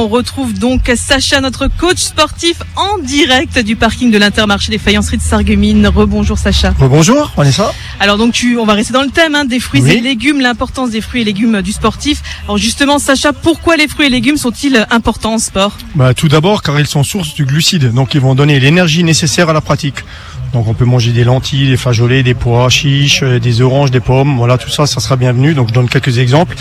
On retrouve donc Sacha, notre coach sportif, en direct du parking de l'Intermarché des faïenceries de Sarreguemines. Rebonjour Sacha. Rebonjour, Vanessa. Alors donc tu, on va rester dans le thème hein, des fruits Oui. et légumes, l'importance des fruits et légumes du sportif. Alors justement Sacha, pourquoi les fruits et légumes sont-ils importants en sport? Bah, tout d'abord car ils sont source du glucide, donc ils vont donner l'énergie nécessaire à la pratique. Donc on peut manger des lentilles, des flageolets, des pois chiches, euh, des oranges, des pommes, voilà tout ça, ça sera bienvenu. Donc je donne quelques exemples.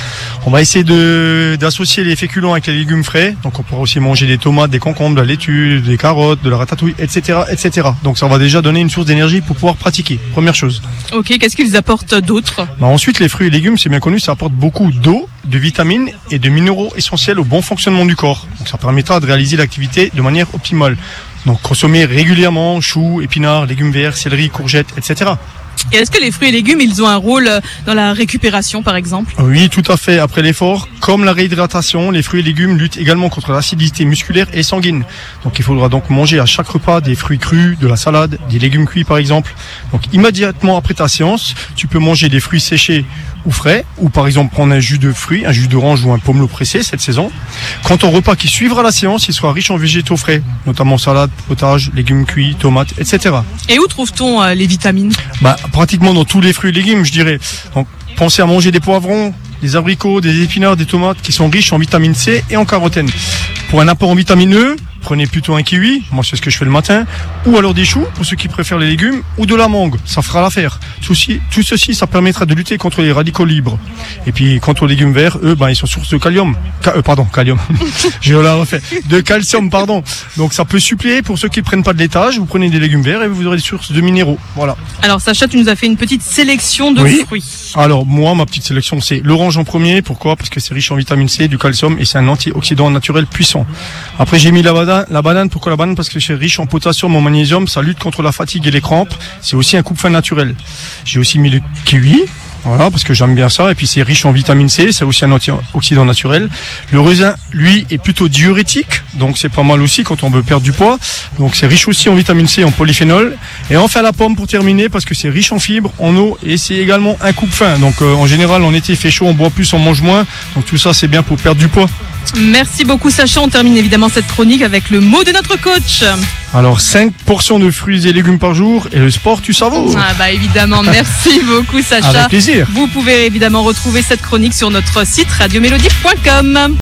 On va essayer de d'associer les féculents avec les légumes frais. Donc on pourra aussi manger des tomates, des concombres, de la laitue, des carottes, de la ratatouille, etc., etc. Donc ça va déjà donner une source d'énergie pour pouvoir pratiquer. Première chose. Ok, qu'est-ce qu'ils apportent d'autre? Bah, ensuite, les fruits et légumes, c'est bien connu, ça apporte beaucoup d'eau, de vitamines et de minéraux essentiels au bon fonctionnement du corps. Donc, ça permettra de réaliser l'activité de manière optimale. Donc, consommer régulièrement choux, épinards, légumes verts, céleri, courgettes, etc. Et est-ce que les fruits et légumes, ils ont un rôle euh, dans la récupération par exemple? Oui, tout à fait. Après l'effort, comme la réhydratation, les fruits et légumes luttent également contre l'acidité musculaire et sanguine. Donc, il faudra donc manger à chaque repas des fruits crus, de la salade, des légumes cuits par exemple. Donc, immédiatement après ta séance, tu peux manger des fruits séchés ou frais, ou par exemple prendre un jus de fruits, un jus d'orange ou un pomelo pressé cette saison. Quant au repas qui suivra la séance, il sera riche en végétaux frais, notamment salade, potage, légumes cuits, tomates, etc. Et où trouve-t-on euh, les vitamines? Bah, pratiquement dans tous les fruits et légumes, je dirais. Donc, pensez à manger des poivrons, des abricots, des épinards, des tomates qui sont riches en vitamine C et en carotène. Pour un apport en vitamine E, prenez plutôt un kiwi, moi c'est ce que je fais le matin, ou alors des choux pour ceux qui préfèrent les légumes, ou de la mangue, ça fera l'affaire. Tout, ci- tout ceci, ça permettra de lutter contre les radicaux libres. Et puis, quant aux légumes verts, eux, ben, ils sont source de kalium. Ca- euh, pardon, kalium. je la refait. De calcium, pardon. Donc ça peut suppléer pour ceux qui ne prennent pas de laitage, vous prenez des légumes verts et vous aurez des sources de minéraux. Voilà. Alors Sacha, tu nous as fait une petite sélection de Oui. fruits. Alors moi, ma petite sélection, c'est l'orange en premier. Pourquoi? Parce que c'est riche en vitamine C, du calcium et c'est un antioxydant naturel puissant. Après, j'ai mis la banane. La banane, pourquoi la banane? Parce que c'est riche en potassium, en magnésium, ça lutte contre la fatigue et les crampes. C'est aussi un coupe-faim naturel. J'ai aussi mis le kiwi. Voilà, parce que j'aime bien ça. Et puis c'est riche en vitamine C, c'est aussi un antioxydant naturel. Le raisin, lui, est plutôt diurétique, donc c'est pas mal aussi quand on veut perdre du poids. Donc c'est riche aussi en vitamine C, en polyphénol. Et enfin la pomme pour terminer, parce que c'est riche en fibres, en eau, et c'est également un coupe-faim. Donc euh, en général, en été, il fait chaud, on boit plus, on mange moins. Donc tout ça, c'est bien pour perdre du poids. Merci beaucoup Sacha. On termine évidemment cette chronique avec le mot de notre coach. Alors 5 portions de fruits et légumes par jour, et le sport, tu savoures. Ah bah évidemment, merci beaucoup Sacha. Avec plaisir. Vous pouvez évidemment retrouver cette chronique sur notre site radiomélodie.com.